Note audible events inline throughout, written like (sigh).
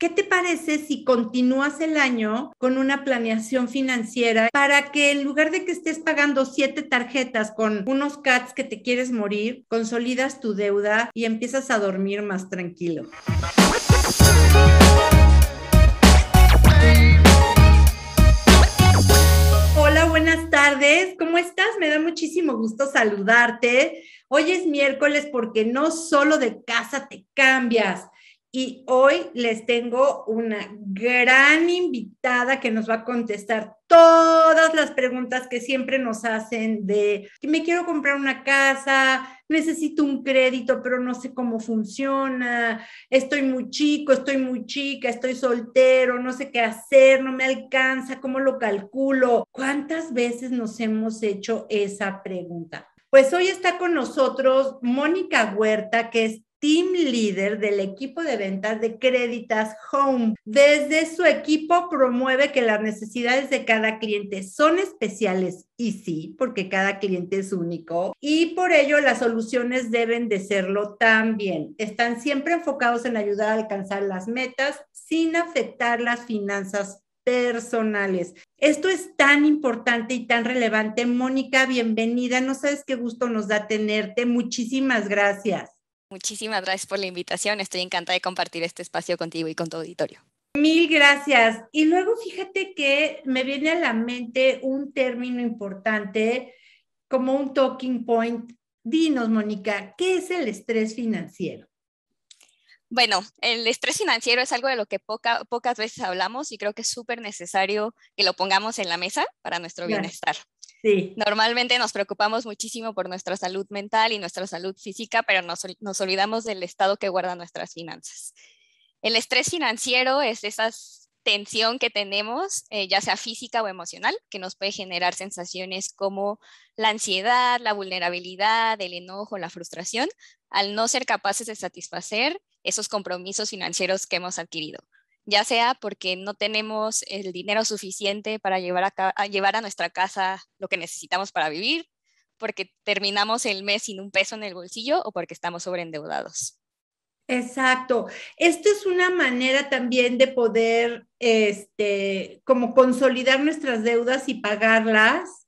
¿Qué te parece si continúas el año con una planeación financiera para que en lugar de que estés pagando siete tarjetas con unos CATs que te quieres morir, consolidas tu deuda y empiezas a dormir más tranquilo? Hola, buenas tardes. ¿Cómo estás? Me da muchísimo gusto saludarte. Hoy es miércoles porque no solo de casa te cambias y hoy les tengo una gran invitada que nos va a contestar todas las preguntas que siempre nos hacen de que me quiero comprar una casa, necesito un crédito, pero no sé cómo funciona, estoy muy chico, estoy muy chica, estoy soltero, no sé qué hacer, no me alcanza, cómo lo calculo. ¿Cuántas veces nos hemos hecho esa pregunta? Pues hoy está con nosotros Mónica Huerta, que es team leader del equipo de ventas de Creditas Home. Desde su equipo promueve que las necesidades de cada cliente son especiales y sí, porque cada cliente es único y por ello las soluciones deben de serlo también. Están siempre enfocados en ayudar a alcanzar las metas sin afectar las finanzas personales. Esto es tan importante y tan relevante. Mónica, bienvenida. No sabes qué gusto nos da tenerte. Muchísimas gracias. Muchísimas gracias por la invitación. Estoy encantada de compartir este espacio contigo y con tu auditorio. Mil gracias. Y luego fíjate que me viene a la mente un término importante como un talking point. Dinos, Mónica, ¿qué es el estrés financiero? Bueno, el estrés financiero es algo de lo que pocas veces hablamos y creo que es súper necesario que lo pongamos en la mesa para nuestro bienestar. Sí. Normalmente nos preocupamos muchísimo por nuestra salud mental y nuestra salud física, pero nos, olvidamos del estado que guarda nuestras finanzas. El estrés financiero es esa tensión que tenemos, eh, ya sea física o emocional, que nos puede generar sensaciones como la ansiedad, la vulnerabilidad, el enojo, la frustración, al no ser capaces de satisfacer esos compromisos financieros que hemos adquirido ya sea porque no tenemos el dinero suficiente para llevar a, llevar a nuestra casa lo que necesitamos para vivir, porque terminamos el mes sin un peso en el bolsillo o porque estamos sobreendeudados. Exacto. Esto es una manera también de poder, este, como consolidar nuestras deudas y pagarlas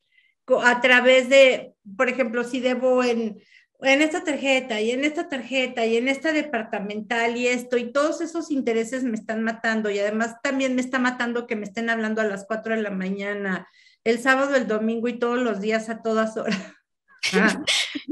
a través de, por ejemplo, si debo en en esta tarjeta y en esta tarjeta y en esta departamental y esto y todos esos intereses me están matando y además también me está matando que me estén hablando a las 4 de la mañana, el sábado, el domingo y todos los días a todas horas. (laughs)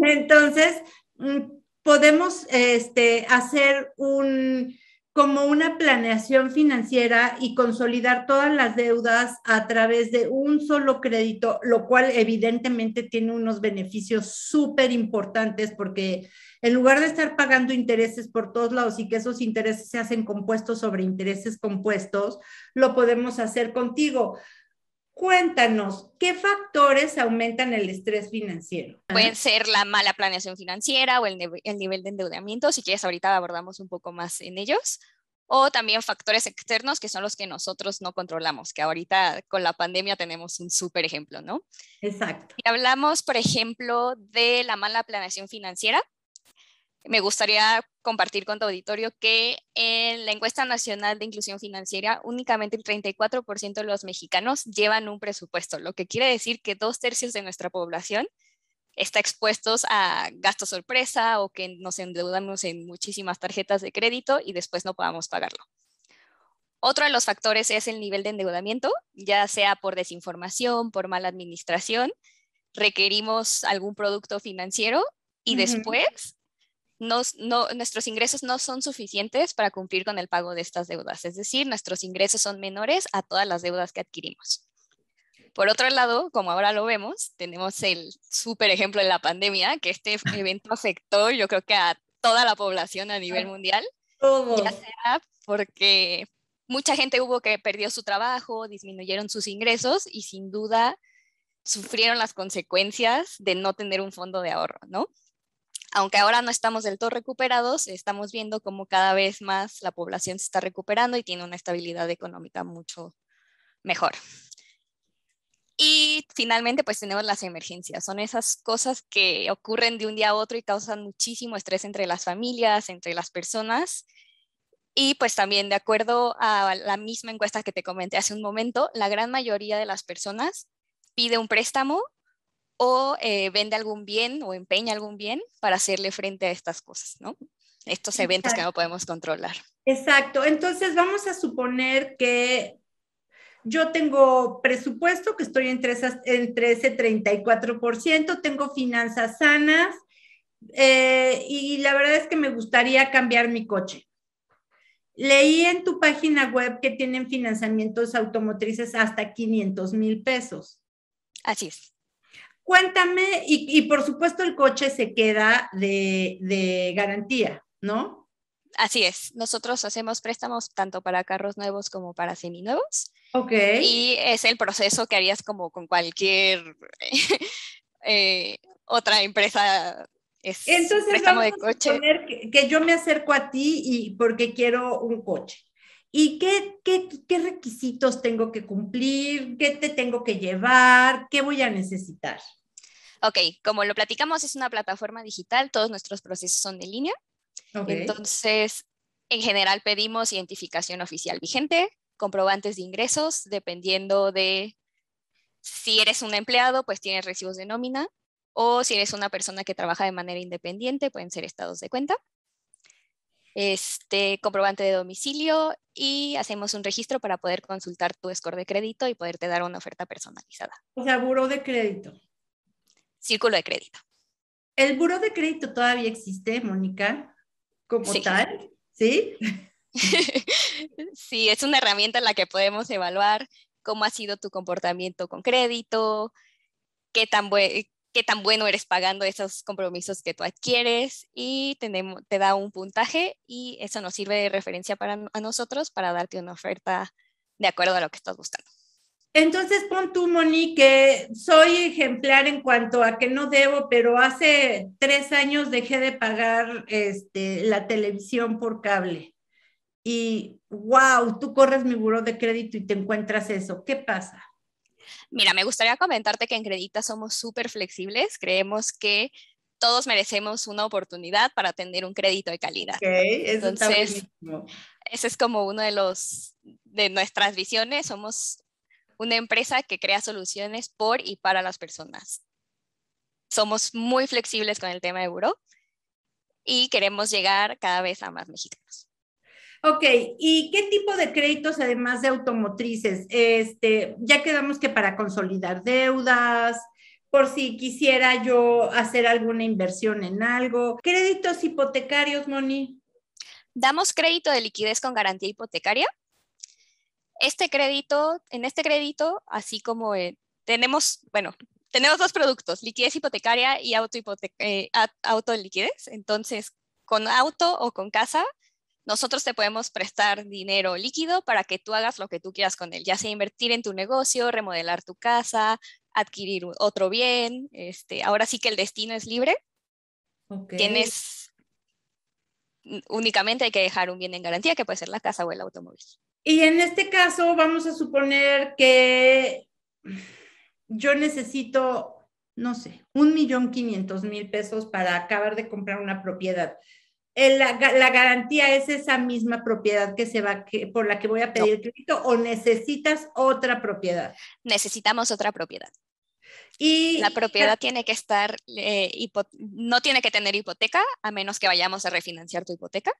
Entonces, mm, podemos este, hacer un, como una planeación financiera y consolidar todas las deudas a través de un solo crédito, lo cual evidentemente tiene unos beneficios súper importantes porque en lugar de estar pagando intereses por todos lados y que esos intereses se hacen compuestos sobre intereses compuestos, lo podemos hacer contigo. Cuéntanos, ¿qué factores aumentan el estrés financiero? Pueden ser la mala planeación financiera o el, nivel de endeudamiento, si quieres ahorita abordamos un poco más en ellos, o también factores externos que son los que nosotros no controlamos, que ahorita con la pandemia tenemos un súper ejemplo, ¿no? Exacto. Y hablamos, por ejemplo, de la mala planeación financiera. Me gustaría compartir con tu auditorio que en la encuesta nacional de inclusión financiera, únicamente el 34% de los mexicanos llevan un presupuesto, lo que quiere decir que dos tercios de nuestra población está expuestos a gasto sorpresa o que nos endeudamos en muchísimas tarjetas de crédito y después no podamos pagarlo. Otro de los factores es el nivel de endeudamiento, ya sea por desinformación, por mala administración, requerimos algún producto financiero y después nuestros ingresos no son suficientes para cumplir con el pago de estas deudas, es decir, nuestros ingresos son menores a todas las deudas que adquirimos. Por otro lado, como ahora lo vemos, tenemos el súper ejemplo de la pandemia, que este (laughs) evento afectó yo creo que a toda la población a nivel mundial, ya sea porque mucha gente hubo que perdió su trabajo, disminuyeron sus ingresos y sin duda sufrieron las consecuencias de no tener un fondo de ahorro, ¿no? Aunque ahora no estamos del todo recuperados, estamos viendo cómo cada vez más la población se está recuperando y tiene una estabilidad económica mucho mejor. Y finalmente, pues tenemos las emergencias. Son esas cosas que ocurren de un día a otro y causan muchísimo estrés entre las familias, entre las personas. Y pues también de acuerdo a la misma encuesta que te comenté hace un momento, la gran mayoría de las personas pide un préstamo o eh, vende algún bien o empeña algún bien para hacerle frente a estas cosas, ¿no? Estos eventos que no podemos controlar. Exacto. Entonces vamos a suponer que yo tengo presupuesto, que estoy entre, esas, entre ese 34%, tengo finanzas sanas eh, y la verdad es que me gustaría cambiar mi coche. Leí en tu página web que tienen financiamientos automotrices hasta 500 mil pesos. Así es. Cuéntame, y, por supuesto el coche se queda de, garantía, ¿no? Así es. Nosotros hacemos préstamos tanto para carros nuevos como para seminuevos. Ok. Y es el proceso que harías como con cualquier (laughs) eh, otra empresa entonces, vamos de coche. A que, que, yo me acerco a ti y porque quiero un coche. ¿Y qué, qué, qué, requisitos tengo que cumplir? ¿Qué te tengo que llevar? ¿Qué voy a necesitar? Ok, como lo platicamos, es una plataforma digital, todos nuestros procesos son de línea. Entonces, en general pedimos identificación oficial vigente, comprobantes de ingresos, dependiendo de si eres un empleado, pues tienes recibos de nómina o si eres una persona que trabaja de manera independiente, pueden ser estados de cuenta. Este comprobante de domicilio y hacemos un registro para poder consultar tu score de crédito y poderte dar una oferta personalizada. O sea, buro de crédito. Círculo de crédito. ¿El buro de crédito todavía existe, Mónica? ¿Como tal? ¿Sí? (laughs) sí, es una herramienta en la que podemos evaluar cómo ha sido tu comportamiento con crédito, qué tan, buen qué tan bueno eres pagando esos compromisos que tú adquieres y tenemos, te da un puntaje y eso nos sirve de referencia para a nosotros para darte una oferta de acuerdo a lo que estás buscando. Entonces pon tú, Moni, que soy ejemplar en cuanto a que no debo, pero hace tres años dejé de pagar este, la televisión por cable. Y wow, tú corres mi buro de crédito y te encuentras eso. ¿Qué pasa? Mira, me gustaría comentarte que en Credita somos súper flexibles. Creemos que todos merecemos una oportunidad para tener un crédito de calidad. Okay, eso Entonces, ese es como uno de los de nuestras visiones. Somos una empresa que crea soluciones por y para las personas. Somos muy flexibles con el tema de euro y queremos llegar cada vez a más mexicanos. Ok, ¿y qué tipo de créditos además de automotrices? Este, ya quedamos que para consolidar deudas, por si quisiera yo hacer alguna inversión en algo. ¿Créditos hipotecarios, Moni? Damos crédito de liquidez con garantía hipotecaria. Este crédito, en este crédito, así como tenemos, bueno, tenemos dos productos, liquidez hipotecaria y auto, eh, auto de liquidez. Entonces, con auto o con casa, nosotros te podemos prestar dinero líquido para que tú hagas lo que tú quieras con él, ya sea invertir en tu negocio, remodelar tu casa, adquirir otro bien. Este, ahora sí que el destino es libre. Tienes únicamente hay que dejar un bien en garantía, que puede ser la casa o el automóvil. Y en este caso, vamos a suponer que yo necesito, no sé, un millón quinientos mil pesos para acabar de comprar una propiedad la, garantía es esa misma propiedad que se va, que, por la que voy a pedir crédito o necesitas otra propiedad? Necesitamos otra propiedad. Y la propiedad tiene que estar, eh, no tiene que tener hipoteca a menos que vayamos a refinanciar tu hipoteca.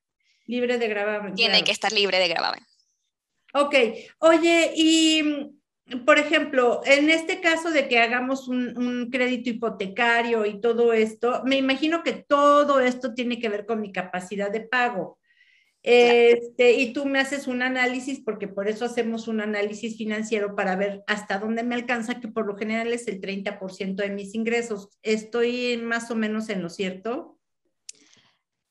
Libre de gravamen. Tiene que estar libre de gravamen. Ok, oye, y por ejemplo, en este caso de que hagamos un, crédito hipotecario y todo esto, me imagino que todo esto tiene que ver con mi capacidad de pago. Este, y tú me haces un análisis, porque por eso hacemos un análisis financiero para ver hasta dónde me alcanza, que por lo general es el 30% de mis ingresos. ¿Estoy más o menos en lo cierto?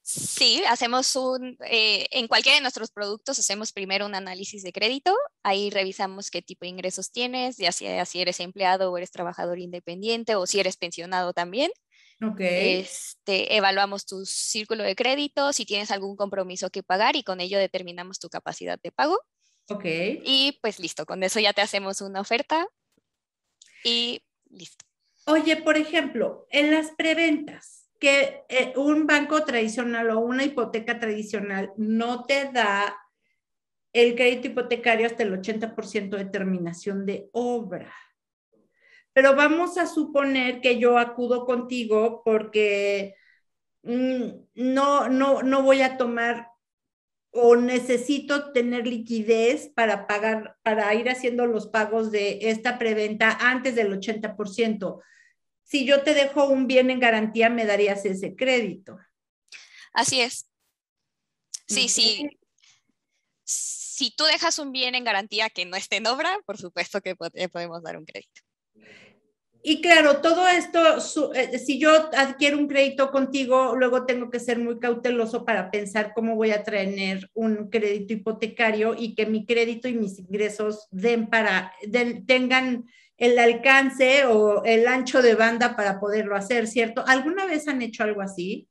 Sí, hacemos un, eh, en cualquiera de nuestros productos hacemos primero un análisis de crédito, ahí revisamos qué tipo de ingresos tienes, ya sea si eres empleado o eres trabajador independiente o si eres pensionado también. Okay. Este, evaluamos tu círculo de crédito, si tienes algún compromiso que pagar y con ello determinamos tu capacidad de pago. Ok. Y pues listo, con eso ya te hacemos una oferta y listo. Oye, por ejemplo, en las preventas, que eh, un banco tradicional o una hipoteca tradicional no te da el crédito hipotecario hasta el 80% de terminación de obra. Pero vamos a suponer que yo acudo contigo porque mm, no, no, no voy a tomar o necesito tener liquidez para pagar, para ir haciendo los pagos de esta preventa antes del 80% si yo te dejo un bien en garantía, me darías ese crédito. Así es. Sí, sí. Si tú dejas un bien en garantía que no esté en obra, por supuesto que podemos dar un crédito. Y claro, todo esto, eh, si yo adquiero un crédito contigo, luego tengo que ser muy cauteloso para pensar cómo voy a tener un crédito hipotecario y que mi crédito y mis ingresos den para, tengan el alcance o el ancho de banda para poderlo hacer, ¿cierto? ¿Alguna vez han hecho algo así?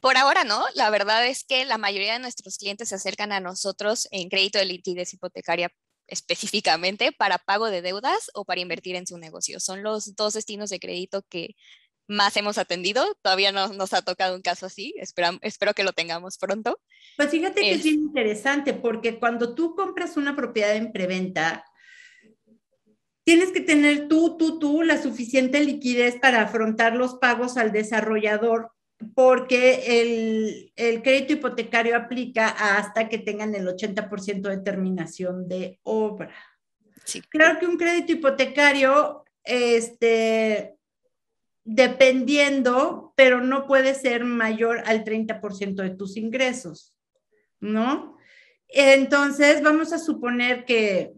Por ahora no, la verdad es que la mayoría de nuestros clientes se acercan a nosotros en crédito de liquidez hipotecaria específicamente para pago de deudas o para invertir en su negocio. Son los dos destinos de crédito que más hemos atendido. Todavía no nos ha tocado un caso así. Espero, espero que lo tengamos pronto. Pues fíjate que es bien interesante porque cuando tú compras una propiedad en preventa, tienes que tener tú, tú, tú la suficiente liquidez para afrontar los pagos al desarrollador porque el, el crédito hipotecario aplica hasta que tengan el 80% de terminación de obra. Sí. Claro que un crédito hipotecario, este, dependiendo, pero no puede ser mayor al 30% de tus ingresos, ¿no? Entonces, vamos a suponer que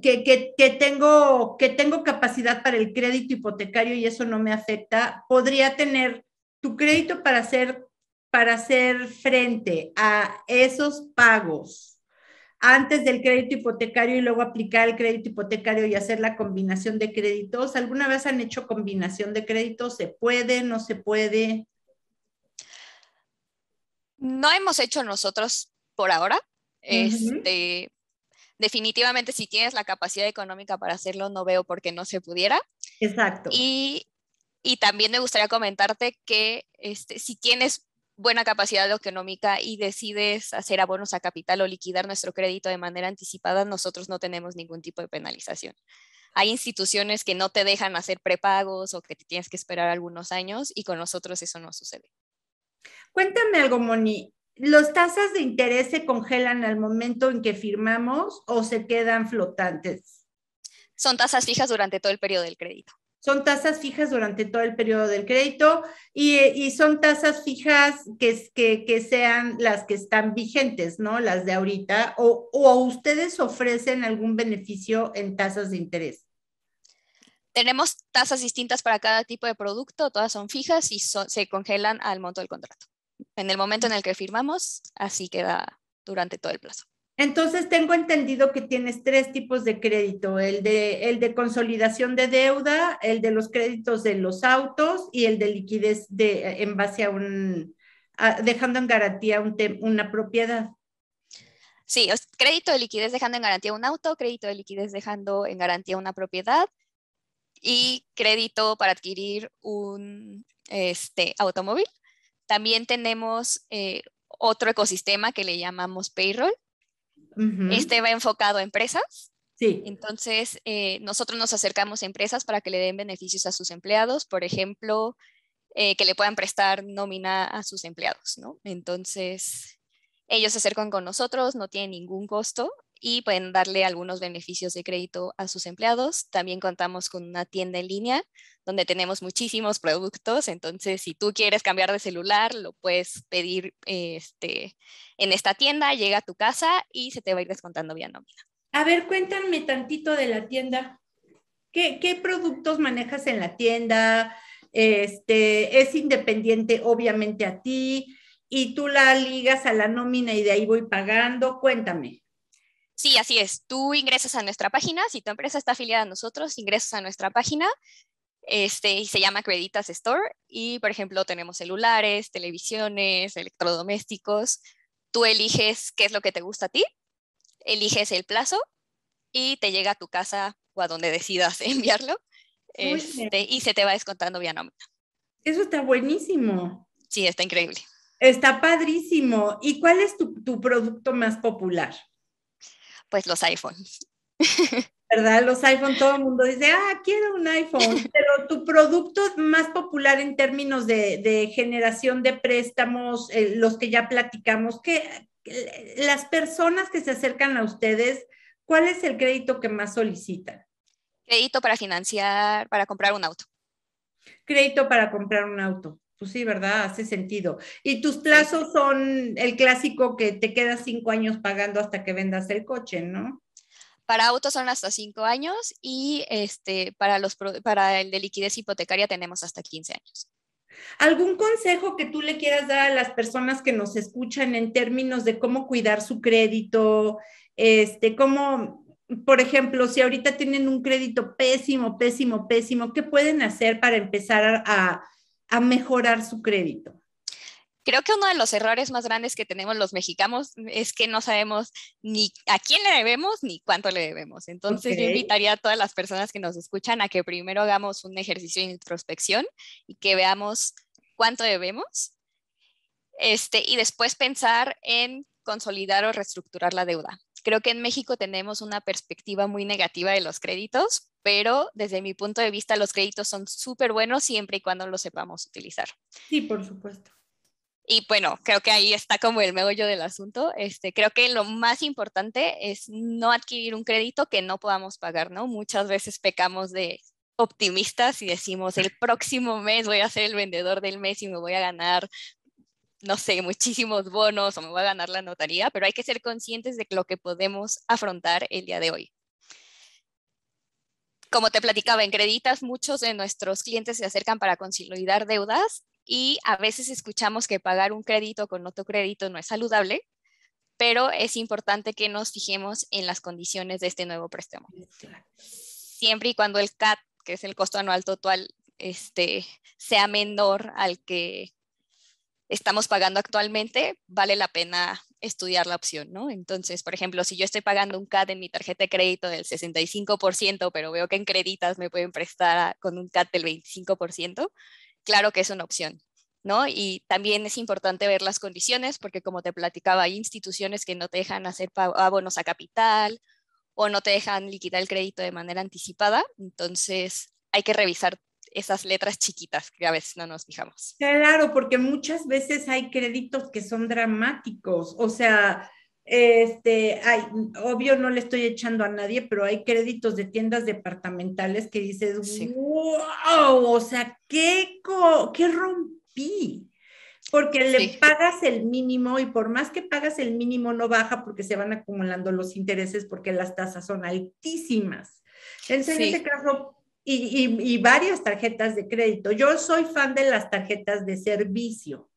que, tengo, que tengo capacidad para el crédito hipotecario y eso no me afecta, podría tener tu crédito para hacer, para hacer frente a esos pagos antes del crédito hipotecario y luego aplicar el crédito hipotecario y hacer la combinación de créditos. ¿Alguna vez han hecho combinación de créditos? ¿Se puede? ¿No se puede? No hemos hecho nosotros por ahora. Este, definitivamente si tienes la capacidad económica para hacerlo, no veo por qué no se pudiera. Exacto. Y, también me gustaría comentarte que este, si tienes buena capacidad económica y decides hacer abonos a capital o liquidar nuestro crédito de manera anticipada, nosotros no tenemos ningún tipo de penalización. Hay instituciones que no te dejan hacer prepagos o que te tienes que esperar algunos años y con nosotros eso no sucede. Cuéntame algo, Moni. ¿Los tasas de interés se congelan al momento en que firmamos o se quedan flotantes? Son tasas fijas durante todo el periodo del crédito. Son tasas fijas durante todo el periodo del crédito y, son tasas fijas que, que, que, sean las que están vigentes, ¿no? Las de ahorita. ¿O, ustedes ofrecen algún beneficio en tasas de interés? Tenemos tasas distintas para cada tipo de producto, todas son fijas y se congelan al monto del contrato en el momento en el que firmamos, así queda durante todo el plazo. Entonces, tengo entendido que tienes tres tipos de crédito, el de, el de consolidación de deuda, el de los créditos de los autos y el de liquidez de, en base a un, dejando en garantía un una propiedad. Sí, crédito de liquidez dejando en garantía un auto, crédito de liquidez dejando en garantía una propiedad y crédito para adquirir un este, automóvil. También tenemos eh, otro ecosistema que le llamamos payroll. Este va enfocado a empresas. Sí. Entonces, eh, nosotros nos acercamos a empresas para que le den beneficios a sus empleados, por ejemplo, eh, que le puedan prestar nómina a sus empleados, ¿no? Entonces, ellos se acercan con nosotros, no tienen ningún costo y pueden darle algunos beneficios de crédito a sus empleados. También contamos con una tienda en línea donde tenemos muchísimos productos. Entonces, si tú quieres cambiar de celular, lo puedes pedir este, en esta tienda, llega a tu casa y se te va a ir descontando vía nómina. A ver, cuéntame tantito de la tienda. ¿Qué, qué productos manejas en la tienda? Este, es independiente, obviamente, a ti, y tú la ligas a la nómina y de ahí voy pagando. Cuéntame. Sí, así es. Tú ingresas a nuestra página, si tu empresa está afiliada a nosotros, ingresas a nuestra página este, y se llama Creditas Store y, por ejemplo, tenemos celulares, televisiones, electrodomésticos. Tú eliges qué es lo que te gusta a ti, eliges el plazo y te llega a tu casa o a donde decidas (laughs) enviarlo este, y se te va descontando vía nómina. Eso está buenísimo. Sí, está increíble. Está padrísimo. ¿Y cuál es tu, tu producto más popular? Pues los iPhones. (laughs) ¿verdad? Los iPhone, todo el mundo dice, ah, quiero un iPhone, (laughs) pero tu producto más popular en términos de, generación de préstamos, eh, los que ya platicamos, que las personas que se acercan a ustedes, ¿cuál es el crédito que más solicitan? Crédito para financiar, para comprar un auto. Crédito para comprar un auto. Pues sí, ¿verdad? Hace sentido. Y tus plazos son el clásico que te quedas cinco años pagando hasta que vendas el coche, ¿no? Para autos son hasta 5 años y este, para, los, para el de liquidez hipotecaria tenemos hasta 15 años. ¿Algún consejo que tú le quieras dar a las personas que nos escuchan en términos de cómo cuidar su crédito? Este, cómo, por ejemplo, si ahorita tienen un crédito pésimo, pésimo, pésimo, ¿qué pueden hacer para empezar a, a mejorar su crédito? Creo que uno de los errores más grandes que tenemos los mexicanos es que no sabemos ni a quién le debemos ni cuánto le debemos. Entonces yo invitaría a todas las personas que nos escuchan a que primero hagamos un ejercicio de introspección y que veamos cuánto debemos. Este, y después pensar en consolidar o reestructurar la deuda. Creo que en México tenemos una perspectiva muy negativa de los créditos, pero desde mi punto de vista los créditos son súper buenos siempre y cuando los sepamos utilizar. Sí, por supuesto. Y bueno, creo que ahí está como el meollo del asunto. Este, creo que lo más importante es no adquirir un crédito que no podamos pagar, ¿no? Muchas veces pecamos de optimistas y decimos, el próximo mes voy a ser el vendedor del mes y me voy a ganar, no sé, muchísimos bonos o me voy a ganar la notaría, pero hay que ser conscientes de lo que podemos afrontar el día de hoy como te platicaba, en Creditas muchos de nuestros clientes se acercan para consolidar deudas y a veces escuchamos que pagar un crédito con otro crédito no es saludable, pero es importante que nos fijemos en las condiciones de este nuevo préstamo. Siempre y cuando el CAT, que es el costo anual total, este, sea menor al que estamos pagando actualmente, vale la pena estudiar la opción, ¿no? Entonces, por ejemplo, si yo estoy pagando un CAT en mi tarjeta de crédito del 65%, pero veo que en créditas me pueden prestar con un CAT del 25%, claro que es una opción. ¿No? Y también es importante ver las condiciones, porque como te platicaba, hay instituciones que no te dejan hacer abonos a capital o no te dejan liquidar el crédito de manera anticipada. Entonces, hay que revisar esas letras chiquitas que a veces no nos fijamos. Claro, porque muchas veces hay créditos que son dramáticos. O sea, este, hay, obvio no le estoy echando a nadie, pero hay créditos de tiendas departamentales que dices, wow, o sea, ¿qué, qué rompí? Porque le pagas el mínimo y por más que pagas el mínimo no baja porque se van acumulando los intereses porque las tasas son altísimas. En ese caso, y, varias tarjetas de crédito. Yo soy fan de las tarjetas de servicio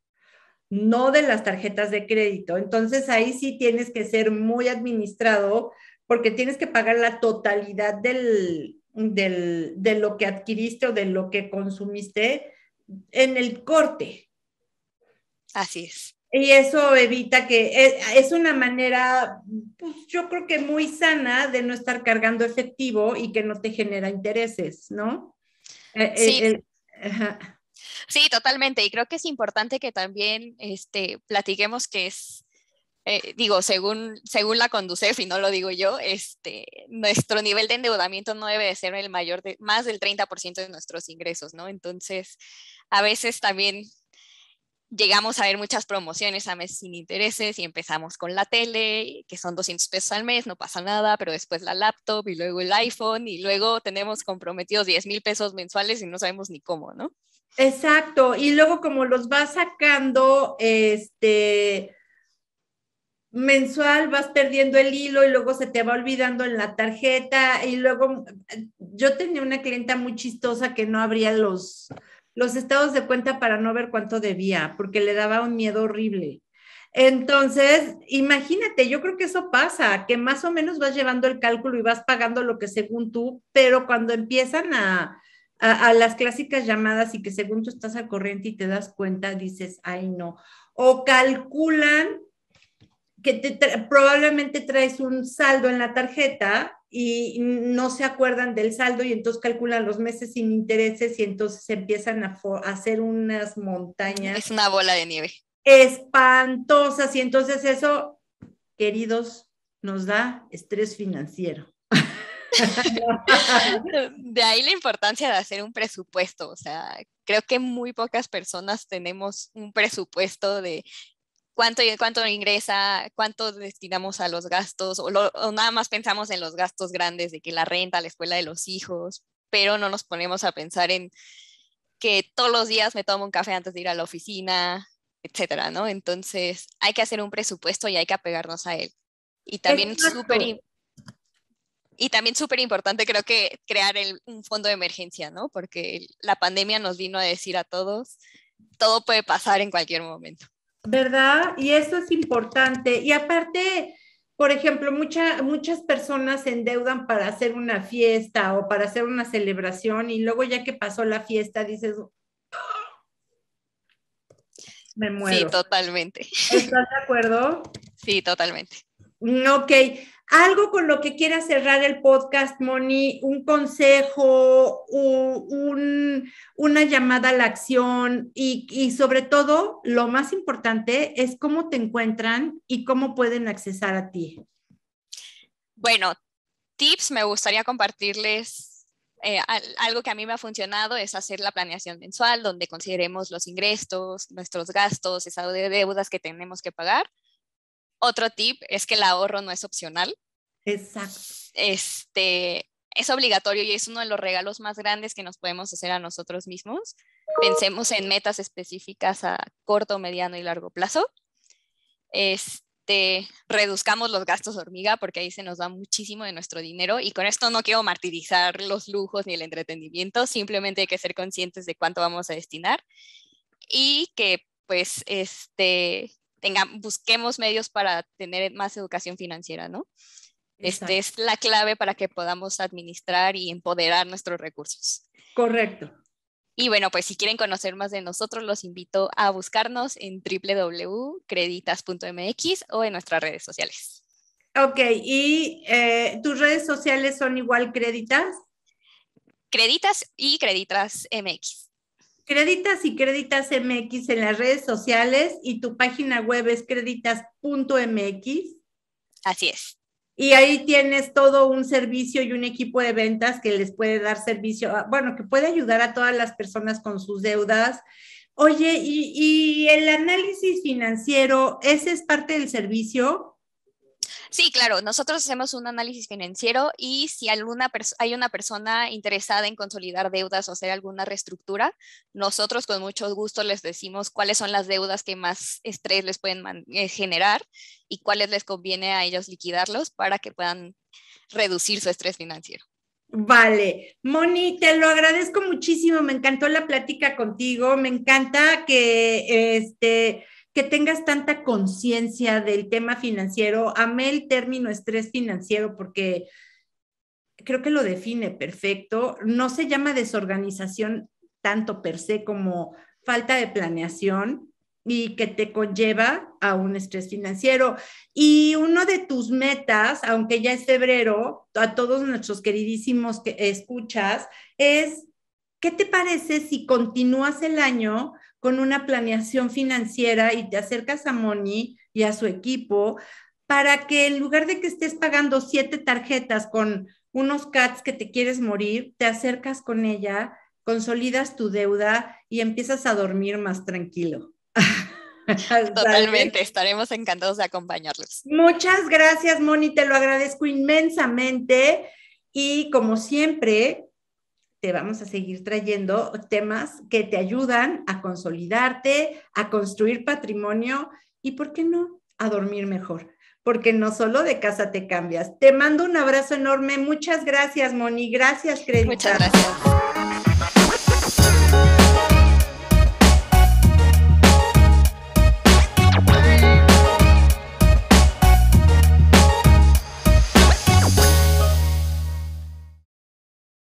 no de las tarjetas de crédito. Entonces ahí sí tienes que ser muy administrado porque tienes que pagar la totalidad del, de lo que adquiriste o de lo que consumiste en el corte. Así es. Y eso evita que es, una manera, pues, yo creo que muy sana de no estar cargando efectivo y que no te genera intereses, ¿no? Eh, sí. Sí, totalmente. Y creo que es importante que también este, platiquemos que es, eh, digo, según, según la Conducef, y no lo digo yo, este, nuestro nivel de endeudamiento no debe de ser el mayor de más del 30% de nuestros ingresos, ¿no? Entonces, a veces también llegamos a ver muchas promociones a meses sin intereses y empezamos con la tele, que son 200 pesos al mes, no pasa nada, pero después la laptop y luego el iPhone y luego tenemos comprometidos 10 mil pesos mensuales y no sabemos ni cómo, ¿no? Exacto, y luego como los vas sacando, este, mensual vas perdiendo el hilo y luego se te va olvidando en la tarjeta y luego yo tenía una clienta muy chistosa que no abría los, los estados de cuenta para no ver cuánto debía porque le daba un miedo horrible. Entonces, imagínate, yo creo que eso pasa, que más o menos vas llevando el cálculo y vas pagando lo que según tú, pero cuando empiezan a, a, las clásicas llamadas y que según tú estás al corriente y te das cuenta, dices, ay no. O calculan que probablemente traes un saldo en la tarjeta y no se acuerdan del saldo y entonces calculan los meses sin intereses y entonces empiezan a, hacer unas montañas. Es una bola de nieve. Espantosas y entonces eso, queridos, nos da estrés financiero. (laughs) de ahí la importancia de hacer un presupuesto, o sea, creo que muy pocas personas tenemos un presupuesto de cuánto, cuánto ingresa, cuánto destinamos a los gastos, o, nada más pensamos en los gastos grandes de que la renta, la escuela de los hijos, pero no nos ponemos a pensar en que todos los días me tomo un café antes de ir a la oficina, etcétera, ¿no? Entonces hay que hacer un presupuesto y hay que apegarnos a él. Y también súper y también súper importante creo que crear un fondo de emergencia, ¿no? Porque la pandemia nos vino a decir a todos, todo puede pasar en cualquier momento. ¿Verdad? Y eso es importante. Y aparte, por ejemplo, muchas personas se endeudan para hacer una fiesta o para hacer una celebración y luego ya que pasó la fiesta dices, ah, me muero. Sí, totalmente. ¿Estás de acuerdo? Sí, totalmente. Ok, algo con lo que quiera cerrar el podcast, Moni, un consejo, una llamada a la acción y, sobre todo, lo más importante es cómo te encuentran y cómo pueden accesar a ti. Bueno, tips, me gustaría compartirles eh, algo que a mí me ha funcionado es hacer la planeación mensual donde consideremos los ingresos, nuestros gastos, esas deudas que tenemos que pagar otro tip es que el ahorro no es opcional. Exacto. Este, es obligatorio y es uno de los regalos más grandes que nos podemos hacer a nosotros mismos. Pensemos en metas específicas a corto, mediano y largo plazo. Este, reduzcamos los gastos hormiga porque ahí se nos da muchísimo de nuestro dinero y con esto no quiero martirizar los lujos ni el entretenimiento, simplemente hay que ser conscientes de cuánto vamos a destinar y que pues este busquemos medios para tener más educación financiera, ¿no? Este es la clave para que podamos administrar y empoderar nuestros recursos. Correcto. Y bueno, pues si quieren conocer más de nosotros, los invito a buscarnos en www.creditas.mx o en nuestras redes sociales. Ok, ¿y eh, tus redes sociales son igual Creditas? Creditas y Creditas MX. Creditas y Creditas MX en las redes sociales y tu página web es creditas.mx. Así es. Y ahí tienes todo un servicio y un equipo de ventas que les puede dar servicio, bueno, que puede ayudar a todas las personas con sus deudas. Oye, y, y el análisis financiero, ¿ese es parte del servicio? Sí, claro, nosotros hacemos un análisis financiero y si alguna hay una persona interesada en consolidar deudas o hacer alguna reestructura, nosotros con mucho gusto les decimos cuáles son las deudas que más estrés les pueden eh, generar y cuáles les conviene a ellos liquidarlos para que puedan reducir su estrés financiero. Vale, Moni, te lo agradezco muchísimo, me encantó la plática contigo, me encanta que este que tengas tanta conciencia del tema financiero. Amé el término estrés financiero porque creo que lo define perfecto. No se llama desorganización tanto per se como falta de planeación y que te conlleva a un estrés financiero. Y uno de tus metas, aunque ya es febrero, a todos nuestros queridísimos que escuchas, es, ¿qué te parece si continúas el año con una planeación financiera y te acercas a Moni y a su equipo para que en lugar de que estés pagando siete tarjetas con unos CATs que te quieres morir, te acercas con ella, consolidas tu deuda y empiezas a dormir más tranquilo. (laughs) Totalmente, estaremos encantados de acompañarlos. Muchas gracias, Moni, te lo agradezco inmensamente. Y como siempre, vamos a seguir trayendo temas que te ayudan a consolidarte, a construir patrimonio y, ¿por qué no?, a dormir mejor. Porque no solo de casa te cambias. Te mando un abrazo enorme. Muchas gracias, Moni. Gracias, Crédito. Muchas gracias.